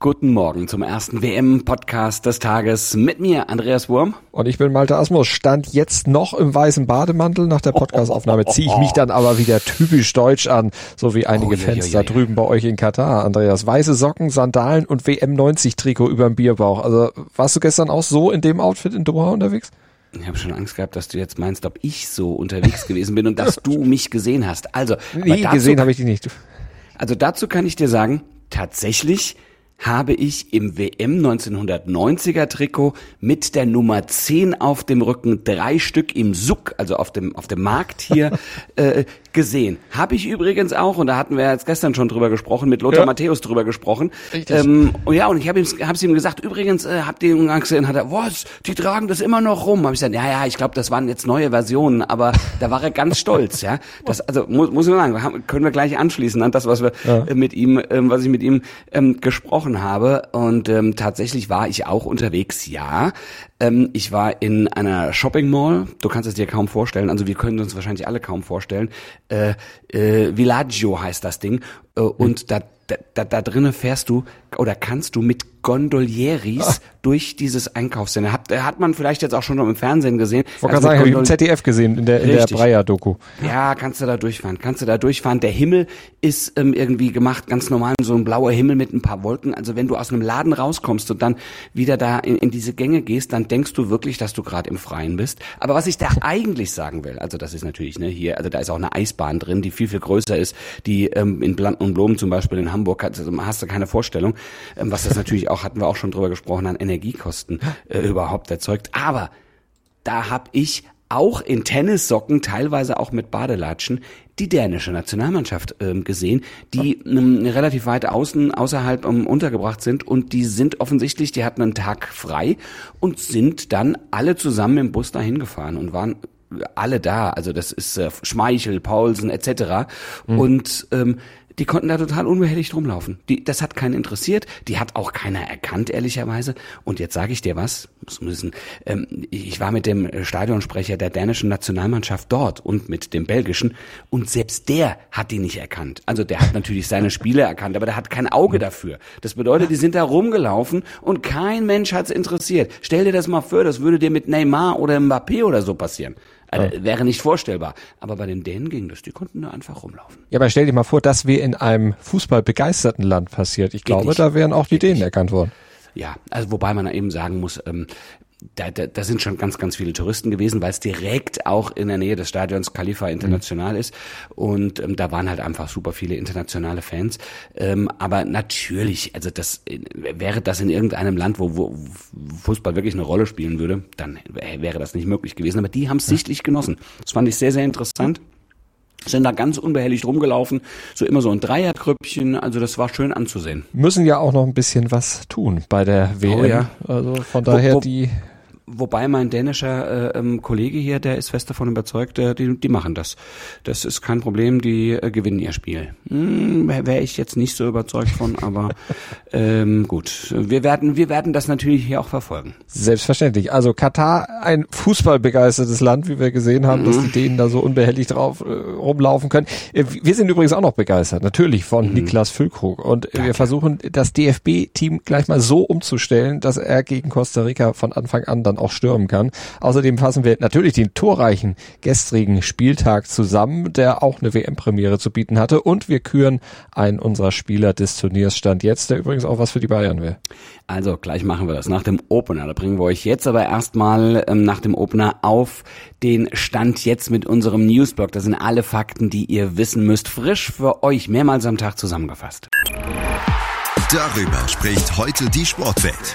Guten Morgen zum ersten WM-Podcast des Tages mit mir, Andreas Wurm. Und ich bin Malte Asmus. Stand jetzt noch im weißen Bademantel. Nach der Podcastaufnahme ziehe ich mich dann aber wieder typisch deutsch an, so wie einige oh, Fans da drüben bei euch in Katar, Andreas. Weiße Socken, Sandalen und WM90-Trikot überm Bierbauch. Also warst du gestern auch so in dem Outfit in Doha unterwegs? Ich habe schon Angst gehabt, dass du jetzt meinst, ob ich so unterwegs gewesen bin und dass du mich gesehen hast. Also, nee, gesehen habe ich dich nicht. Also dazu kann ich dir sagen, tatsächlich habe ich im WM 1990er Trikot mit der Nummer 10 auf dem Rücken drei Stück im Suck, also auf dem, auf dem Markt hier, äh, gesehen. Habe ich übrigens auch, und da hatten wir jetzt gestern schon drüber gesprochen, mit Lothar ja. Matthäus drüber gesprochen. Ähm, und ja, und ich habe ihm, hab's ihm gesagt, übrigens, äh, habt ihr ihn gesehen, hat er, was, die tragen das immer noch rum. Habe ich gesagt, ja, ja, ich glaube, das waren jetzt neue Versionen, aber da war er ganz stolz, ja. Das, also muss, muss ich sagen, können wir gleich anschließen an das, was wir ja. äh, mit ihm, ähm, was ich mit ihm ähm, gesprochen gesprochen habe. Und ähm, tatsächlich war ich auch unterwegs, ja. Ähm, ich war in einer Shopping Mall. Du kannst es dir kaum vorstellen. Also wir können uns wahrscheinlich alle kaum vorstellen. Äh, äh, Villaggio heißt das Ding. Äh, und da, da, da drinnen fährst du oder kannst du mit Gondolieris ah. durch dieses Einkaufscenter. Hat, hat man vielleicht jetzt auch schon im Fernsehen gesehen. Ich wollte also sagen, im ZDF gesehen, in der, in der Breyer-Doku. Ja, kannst du da durchfahren, kannst du da durchfahren. Der Himmel ist ähm, irgendwie gemacht, ganz normal, so ein blauer Himmel mit ein paar Wolken. Also wenn du aus einem Laden rauskommst und dann wieder da in, in diese Gänge gehst, dann denkst du wirklich, dass du gerade im Freien bist. Aber was ich da eigentlich sagen will, also das ist natürlich ne, hier, also da ist auch eine Eisbahn drin, die viel, viel größer ist, die ähm, in Blanten und Blumen zum Beispiel in Hamburg, hast, hast du keine Vorstellung, ähm, was das natürlich auch, hatten wir auch schon drüber gesprochen, an Energiekosten äh, überhaupt erzeugt. Aber da habe ich auch in Tennissocken, teilweise auch mit Badelatschen, die dänische Nationalmannschaft ähm, gesehen, die ähm, relativ weit außen außerhalb ähm, untergebracht sind und die sind offensichtlich, die hatten einen Tag frei und sind dann alle zusammen im Bus dahin gefahren und waren alle da. Also das ist äh, Schmeichel, Paulsen etc. Mhm. Und ähm, die konnten da total unbehelligt rumlaufen. Die, das hat keinen interessiert, die hat auch keiner erkannt, ehrlicherweise. Und jetzt sage ich dir was, müssen, ähm, ich war mit dem Stadionsprecher der dänischen Nationalmannschaft dort und mit dem belgischen und selbst der hat die nicht erkannt. Also der hat natürlich seine Spiele erkannt, aber der hat kein Auge dafür. Das bedeutet, die sind da rumgelaufen und kein Mensch hat's interessiert. Stell dir das mal vor, das würde dir mit Neymar oder Mbappé oder so passieren. Also, ja. Wäre nicht vorstellbar. Aber bei den Dänen ging das. Die konnten da einfach rumlaufen. Ja, aber stell dir mal vor, das wäre in einem fußballbegeisterten Land passiert. Ich Geht glaube, nicht. da wären auch die Geht Dänen nicht. erkannt worden. Ja, also wobei man eben sagen muss, ähm, da, da, da sind schon ganz, ganz viele Touristen gewesen, weil es direkt auch in der Nähe des Stadions Khalifa International mhm. ist. Und ähm, da waren halt einfach super viele internationale Fans. Ähm, aber natürlich, also das wäre das in irgendeinem Land, wo, wo Fußball wirklich eine Rolle spielen würde, dann wäre das nicht möglich gewesen. Aber die haben es sichtlich genossen. Das fand ich sehr, sehr interessant sind da ganz unbehelligt rumgelaufen, so immer so ein Dreierkrüppchen, also das war schön anzusehen. Müssen ja auch noch ein bisschen was tun bei der WM. Oh ja. Also von daher wo, wo, die Wobei mein dänischer äh, ähm, Kollege hier, der ist fest davon überzeugt, äh, die, die machen das. Das ist kein Problem, die äh, gewinnen ihr Spiel. Hm, Wäre ich jetzt nicht so überzeugt von, aber ähm, gut. Wir werden, wir werden das natürlich hier auch verfolgen. Selbstverständlich. Also Katar, ein fußballbegeistertes Land, wie wir gesehen haben, mhm. dass die Dänen da so unbehelligt drauf äh, rumlaufen können. Äh, wir sind übrigens auch noch begeistert, natürlich von mhm. Niklas Füllkrug. Und ja, wir versuchen, das DFB-Team gleich mal so umzustellen, dass er gegen Costa Rica von Anfang an dann auch stürmen kann. Außerdem fassen wir natürlich den torreichen gestrigen Spieltag zusammen, der auch eine WM-Premiere zu bieten hatte. Und wir küren einen unserer Spieler des Turniers Stand jetzt, der übrigens auch was für die Bayern wäre. Also gleich machen wir das nach dem Opener. Da bringen wir euch jetzt aber erstmal ähm, nach dem Opener auf den Stand jetzt mit unserem Newsblog. Da sind alle Fakten, die ihr wissen müsst, frisch für euch mehrmals am Tag zusammengefasst. Darüber spricht heute die Sportwelt.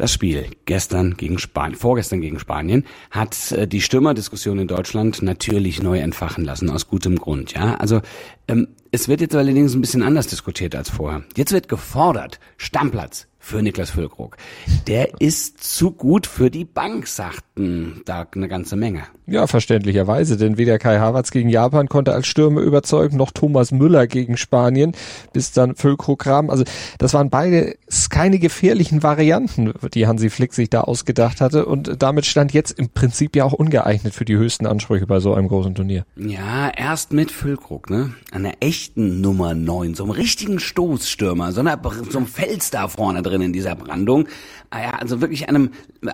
Das Spiel gestern gegen Spanien, vorgestern gegen Spanien, hat äh, die Stürmerdiskussion in Deutschland natürlich neu entfachen lassen, aus gutem Grund. Ja, also ähm, es wird jetzt allerdings ein bisschen anders diskutiert als vorher. Jetzt wird gefordert, Stammplatz, für Niklas Füllkrug. Der ist zu gut für die Bank, sagten da eine ganze Menge. Ja, verständlicherweise, denn weder Kai Havertz gegen Japan konnte als Stürmer überzeugen, noch Thomas Müller gegen Spanien, bis dann Füllkrug kam. Also das waren beide keine gefährlichen Varianten, die Hansi Flick sich da ausgedacht hatte und damit stand jetzt im Prinzip ja auch ungeeignet für die höchsten Ansprüche bei so einem großen Turnier. Ja, erst mit Füllkrug, ne? An der echten Nummer 9, so einem richtigen Stoßstürmer, so, einer, so einem Fels da vorne drin in dieser Brandung. Ah also wirklich einem äh,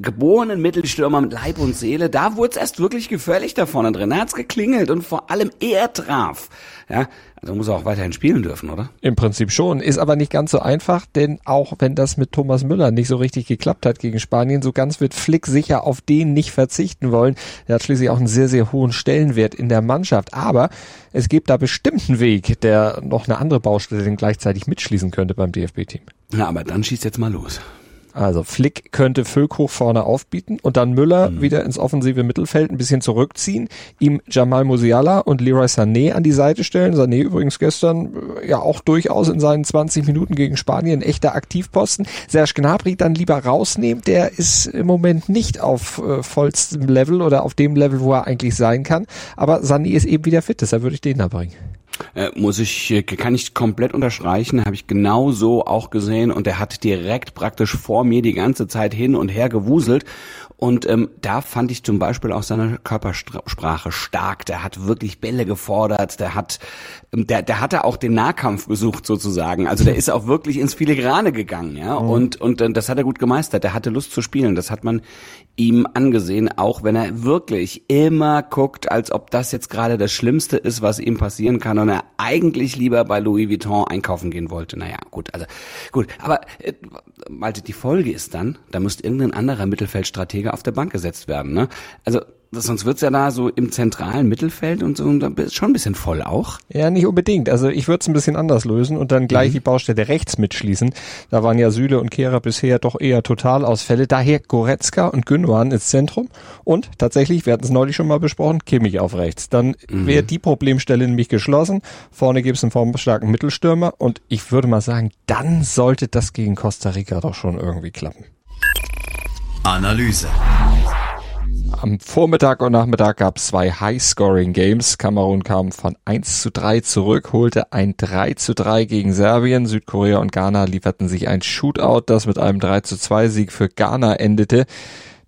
geborenen Mittelstürmer mit Leib und Seele, da wurde es erst wirklich gefährlich da vorne drin. Da hat's geklingelt und vor allem er traf. Ja, also muss er auch weiterhin spielen dürfen, oder? Im Prinzip schon. Ist aber nicht ganz so einfach, denn auch wenn das mit Thomas Müller nicht so richtig geklappt hat gegen Spanien, so ganz wird Flick sicher auf den nicht verzichten wollen. Er hat schließlich auch einen sehr, sehr hohen Stellenwert in der Mannschaft. Aber es gibt da bestimmten Weg, der noch eine andere Baustelle gleichzeitig mitschließen könnte beim DFB-Team. Na, aber dann schießt jetzt mal los. Also Flick könnte Füllkrug vorne aufbieten und dann Müller mhm. wieder ins offensive Mittelfeld ein bisschen zurückziehen, ihm Jamal Musiala und Leroy Sané an die Seite stellen. Sané übrigens gestern äh, ja auch durchaus in seinen 20 Minuten gegen Spanien echter Aktivposten. Serge Gnabry dann lieber rausnehmen, der ist im Moment nicht auf äh, vollstem Level oder auf dem Level, wo er eigentlich sein kann. Aber Sané ist eben wieder fit, deshalb würde ich den da bringen. Äh, muss ich, äh, kann ich komplett unterstreichen, habe ich genau so auch gesehen und er hat direkt praktisch vor mir die ganze Zeit hin und her gewuselt und ähm, da fand ich zum Beispiel auch seine Körpersprache stark. Der hat wirklich Bälle gefordert. Der hat, ähm, der, der hatte auch den Nahkampf gesucht sozusagen. Also der ist auch wirklich ins Filigrane gegangen, ja. Mhm. Und und äh, das hat er gut gemeistert. Der hatte Lust zu spielen. Das hat man ihm angesehen, auch wenn er wirklich immer guckt, als ob das jetzt gerade das Schlimmste ist, was ihm passieren kann er eigentlich lieber bei Louis Vuitton einkaufen gehen wollte. Naja, gut, also gut. Aber äh, Malte, die Folge ist dann, da muss irgendein anderer Mittelfeldstratege auf der Bank gesetzt werden. Ne? Also sonst wird's ja da so im zentralen Mittelfeld und so und da ist schon ein bisschen voll auch. Ja, nicht unbedingt. Also ich würde es ein bisschen anders lösen und dann gleich mhm. die Baustelle rechts mitschließen. Da waren ja Süle und Kehrer bisher doch eher Totalausfälle. Daher Goretzka und Gündogan ins Zentrum und tatsächlich, wir hatten es neulich schon mal besprochen, Kimmich auf rechts. Dann mhm. wäre die Problemstelle nämlich geschlossen. Vorne gibt's einen formstarken Mittelstürmer und ich würde mal sagen, dann sollte das gegen Costa Rica doch schon irgendwie klappen. Analyse. Am Vormittag und Nachmittag gab es zwei High-Scoring-Games. Kamerun kam von 1 zu 3 zurück, holte ein 3 zu 3 gegen Serbien. Südkorea und Ghana lieferten sich ein Shootout, das mit einem 3 zu 2 Sieg für Ghana endete.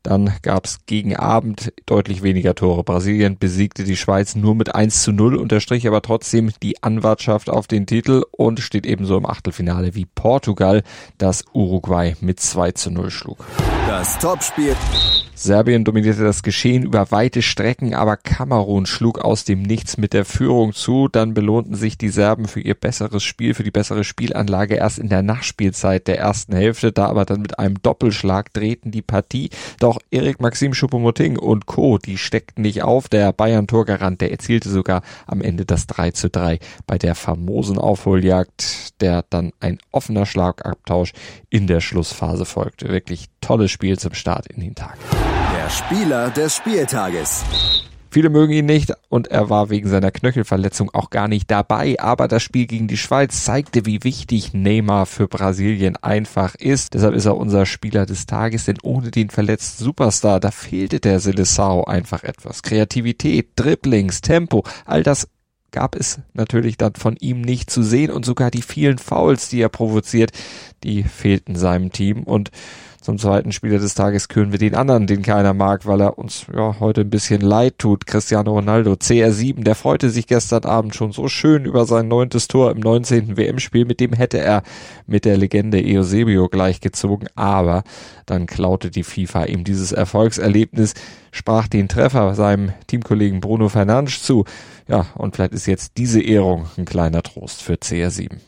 Dann gab es gegen Abend deutlich weniger Tore. Brasilien besiegte die Schweiz nur mit 1 zu 0, unterstrich aber trotzdem die Anwartschaft auf den Titel und steht ebenso im Achtelfinale wie Portugal, das Uruguay mit 2 zu 0 schlug. Das Topspiel Serbien dominierte das Geschehen über weite Strecken, aber Kamerun schlug aus dem Nichts mit der Führung zu. Dann belohnten sich die Serben für ihr besseres Spiel, für die bessere Spielanlage erst in der Nachspielzeit der ersten Hälfte. Da aber dann mit einem Doppelschlag drehten die Partie. Doch Erik Maxim Choupo-Moting und Co., die steckten nicht auf. Der Bayern-Torgarant, der erzielte sogar am Ende das 3 zu 3 bei der famosen Aufholjagd, der dann ein offener Schlagabtausch in der Schlussphase folgte. Wirklich tolles Spiel zum Start in den Tag. Der Spieler des Spieltages. Viele mögen ihn nicht und er war wegen seiner Knöchelverletzung auch gar nicht dabei. Aber das Spiel gegen die Schweiz zeigte, wie wichtig Neymar für Brasilien einfach ist. Deshalb ist er unser Spieler des Tages, denn ohne den verletzten Superstar, da fehlte der Seleção einfach etwas. Kreativität, Dribblings, Tempo, all das gab es natürlich dann von ihm nicht zu sehen und sogar die vielen Fouls, die er provoziert, die fehlten seinem Team und zum zweiten Spieler des Tages küren wir den anderen, den keiner mag, weil er uns ja heute ein bisschen leid tut. Cristiano Ronaldo, CR7, der freute sich gestern Abend schon so schön über sein neuntes Tor im 19. WM-Spiel. Mit dem hätte er mit der Legende Eusebio gleichgezogen, aber dann klaute die FIFA ihm dieses Erfolgserlebnis, sprach den Treffer seinem Teamkollegen Bruno Fernandes zu. Ja, und vielleicht ist jetzt diese Ehrung ein kleiner Trost für CR7.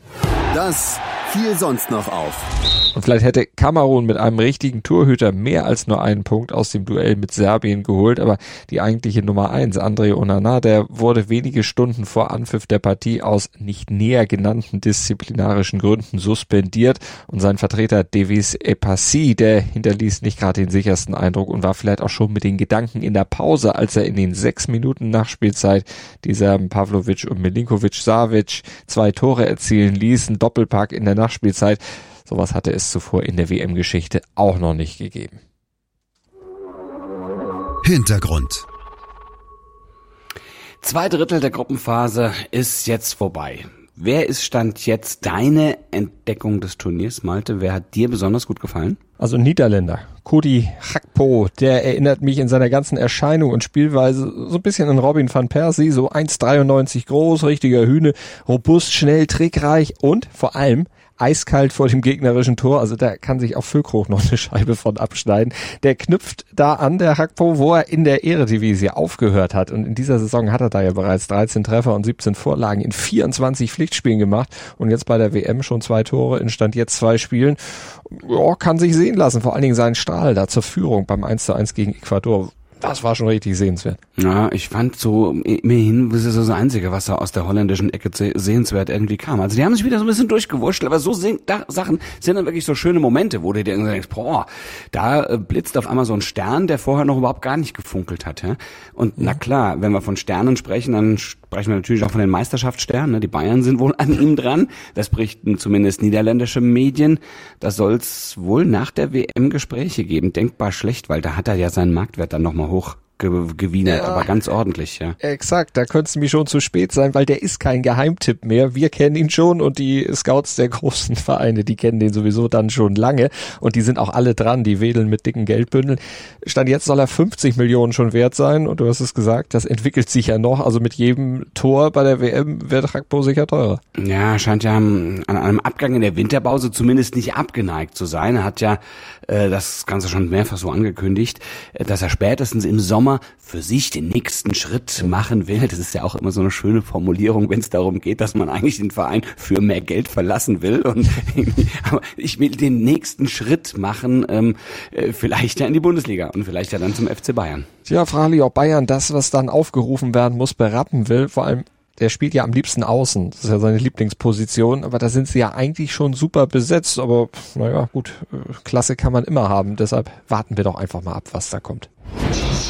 Das fiel sonst noch auf. Und vielleicht hätte Kamerun mit einem richtigen Torhüter mehr als nur einen Punkt aus dem Duell mit Serbien geholt, aber die eigentliche Nummer eins, André Onana, der wurde wenige Stunden vor Anpfiff der Partie aus nicht näher genannten disziplinarischen Gründen suspendiert und sein Vertreter Devis Epassi, der hinterließ nicht gerade den sichersten Eindruck und war vielleicht auch schon mit den Gedanken in der Pause, als er in den sechs Minuten Nachspielzeit die Serben Pavlovic und Milinkovic Savic zwei Tore erzielen ließen, Doppelpack in der Nachspielzeit Sowas hatte es zuvor in der WM-Geschichte auch noch nicht gegeben. Hintergrund. Zwei Drittel der Gruppenphase ist jetzt vorbei. Wer ist Stand jetzt deine Entdeckung des Turniers, Malte? Wer hat dir besonders gut gefallen? Also Niederländer. Cody Hakpo, der erinnert mich in seiner ganzen Erscheinung und Spielweise so ein bisschen an Robin van Persie, so 1,93 groß, richtiger Hühne, robust, schnell, trickreich und vor allem eiskalt vor dem gegnerischen Tor. Also da kann sich auch Füllkrug noch eine Scheibe von abschneiden. Der knüpft da an, der Hackpo, wo er in der Eredivisie aufgehört hat. Und in dieser Saison hat er da ja bereits 13 Treffer und 17 Vorlagen in 24 Pflichtspielen gemacht. Und jetzt bei der WM schon zwei Tore in Stand jetzt zwei Spielen. Ja, kann sich sehen lassen. Vor allen Dingen sein Strahl da zur Führung beim 1 zu 1 gegen Ecuador das war schon richtig sehenswert. Ja, ich fand so, immerhin, das ist so das Einzige, was da aus der holländischen Ecke sehenswert irgendwie kam. Also die haben sich wieder so ein bisschen durchgewurscht, aber so sehen, da, Sachen sind dann wirklich so schöne Momente, wo du dir denkst, boah, da äh, blitzt auf einmal so ein Stern, der vorher noch überhaupt gar nicht gefunkelt hat. Ja? Und ja. na klar, wenn wir von Sternen sprechen, dann sprechen wir natürlich auch von den Meisterschaftssternen. Ne? Die Bayern sind wohl an ihm dran. Das berichten zumindest niederländische Medien. Da soll es wohl nach der WM Gespräche geben. Denkbar schlecht, weil da hat er ja seinen Marktwert dann nochmal hoch gewienert, ja, aber ganz ordentlich, ja. Exakt, da könnte es mir schon zu spät sein, weil der ist kein Geheimtipp mehr. Wir kennen ihn schon und die Scouts der großen Vereine, die kennen den sowieso dann schon lange und die sind auch alle dran, die wedeln mit dicken Geldbündeln. Stand jetzt soll er 50 Millionen schon wert sein und du hast es gesagt, das entwickelt sich ja noch, also mit jedem Tor bei der WM wird Rakpo sicher teurer. Ja, scheint ja an einem Abgang in der Winterpause zumindest nicht abgeneigt zu sein. Er hat ja äh, das Ganze schon mehrfach so angekündigt, äh, dass er spätestens im Sommer Sommer für sich den nächsten Schritt machen will. Das ist ja auch immer so eine schöne Formulierung, wenn es darum geht, dass man eigentlich den Verein für mehr Geld verlassen will. Und aber ich will den nächsten Schritt machen, ähm, äh, vielleicht ja in die Bundesliga und vielleicht ja dann zum FC Bayern. Ja, Frali, ob Bayern das, was dann aufgerufen werden muss, berappen will, vor allem der spielt ja am liebsten außen. Das ist ja seine Lieblingsposition, aber da sind sie ja eigentlich schon super besetzt. Aber naja, gut, äh, Klasse kann man immer haben. Deshalb warten wir doch einfach mal ab, was da kommt.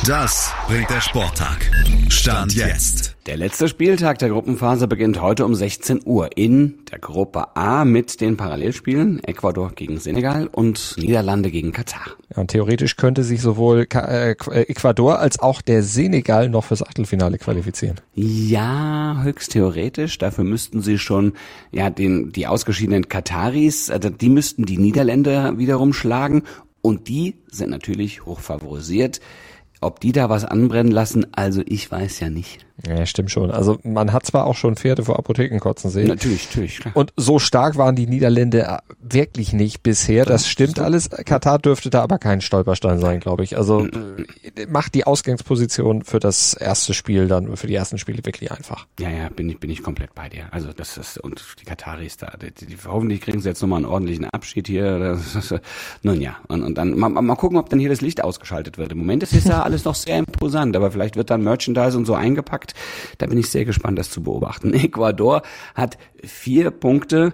Das bringt der Sporttag. Stand jetzt. Der letzte Spieltag der Gruppenphase beginnt heute um 16 Uhr in der Gruppe A mit den Parallelspielen Ecuador gegen Senegal und Niederlande gegen Katar. Ja, und theoretisch könnte sich sowohl äh, Ecuador als auch der Senegal noch fürs Achtelfinale qualifizieren. Ja, höchst theoretisch. Dafür müssten sie schon ja den die ausgeschiedenen Kataris, also die müssten die Niederländer wiederum schlagen und die sind natürlich hoch favorisiert. Ob die da was anbrennen lassen, also ich weiß ja nicht. Ja, stimmt schon. Also man hat zwar auch schon Pferde vor Apotheken kotzen sehen. Natürlich, natürlich. Klar. Und so stark waren die Niederländer wirklich nicht bisher. Das, stimmt alles. Katar dürfte da aber kein Stolperstein sein, glaube ich. Also macht die Ausgangsposition für das erste Spiel dann, für die ersten Spiele wirklich einfach. Ja, ja, bin ich, bin ich komplett bei dir. Also das ist, und die Kataris da, die, die, hoffentlich kriegen sie jetzt nochmal einen ordentlichen Abschied hier. Das, nun ja, und, und dann mal, mal gucken, ob dann hier das Licht ausgeschaltet wird. Im Moment ist es ja alles noch sehr imposant, aber vielleicht wird dann Merchandise und so eingepackt da bin ich sehr gespannt, das zu beobachten. Ecuador hat vier Punkte.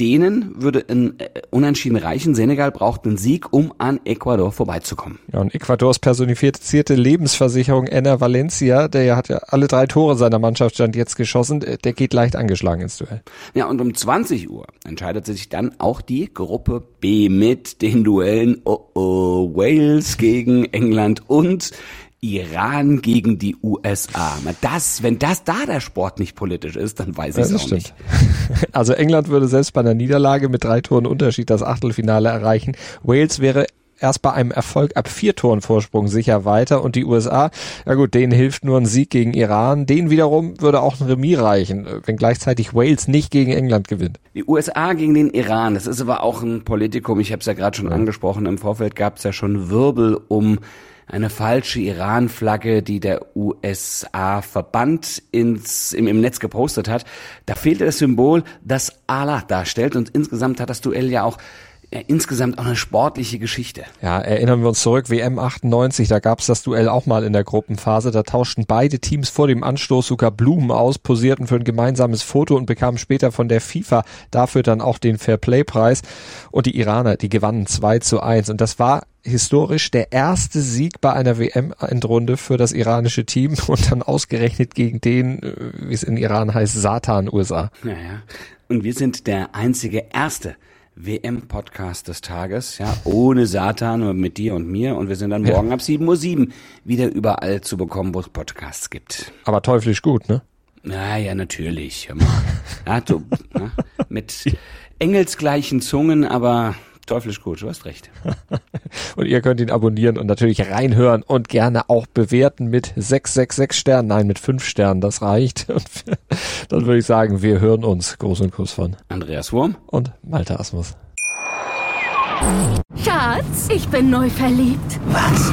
Denen würde ein äh, Unentschieden reichen. Senegal braucht einen Sieg, um an Ecuador vorbeizukommen. Ja, und Ecuadors personifizierte Lebensversicherung Enna Valencia, der hat ja alle drei Tore seiner Mannschaft stand jetzt geschossen, der geht leicht angeschlagen ins Duell. Ja, und um 20 Uhr entscheidet sich dann auch die Gruppe B mit den Duellen oh oh, Wales gegen England und Iran gegen die USA. Das, wenn das da der Sport nicht politisch ist, dann weiß ich es auch stimmt. nicht. Also England würde selbst bei einer Niederlage mit drei Toren Unterschied das Achtelfinale erreichen. Wales wäre erst bei einem Erfolg ab vier Toren Vorsprung sicher weiter und die USA, ja gut, denen hilft nur ein Sieg gegen Iran. Denen wiederum würde auch ein Remis reichen, wenn gleichzeitig Wales nicht gegen England gewinnt. Die USA gegen den Iran, das ist aber auch ein Politikum. Ich habe es ja gerade schon ja. angesprochen. Im Vorfeld gab es ja schon Wirbel um eine falsche Iran-Flagge, die der USA-Verband im, im Netz gepostet hat. Da fehlte das Symbol, das Allah darstellt und insgesamt hat das Duell ja auch ja, insgesamt auch eine sportliche Geschichte. Ja, erinnern wir uns zurück, WM 98, da gab's das Duell auch mal in der Gruppenphase. Da tauschten beide Teams vor dem Anstoß sogar Blumen aus, posierten für ein gemeinsames Foto und bekamen später von der FIFA dafür dann auch den Fairplay-Preis. Und die Iraner, die gewannen 2 zu 1. Und das war historisch der erste Sieg bei einer WM-Endrunde für das iranische Team und dann ausgerechnet gegen den, äh, wie es in Iran heißt, Satan USA. Naja. Und wir sind der einzige erste WM-Podcast des Tages, ja, ohne Satan, mit dir und mir. Und wir sind dann morgen ja. ab 7.07 Uhr wieder überall zu bekommen, wo es Podcasts gibt. Aber teuflisch gut, ne? Na ja, natürlich. ja, du, na, mit engelsgleichen Zungen, aber teuflisch gut, du hast recht. und ihr könnt ihn abonnieren und natürlich reinhören und gerne auch bewerten mit 666 Sternen. Nein, mit 5 Sternen, das reicht. Und dann würde ich sagen, wir hören uns. Gruß und Kuss von Andreas Wurm und Malte Asmus. Schatz, ich bin neu verliebt. Was?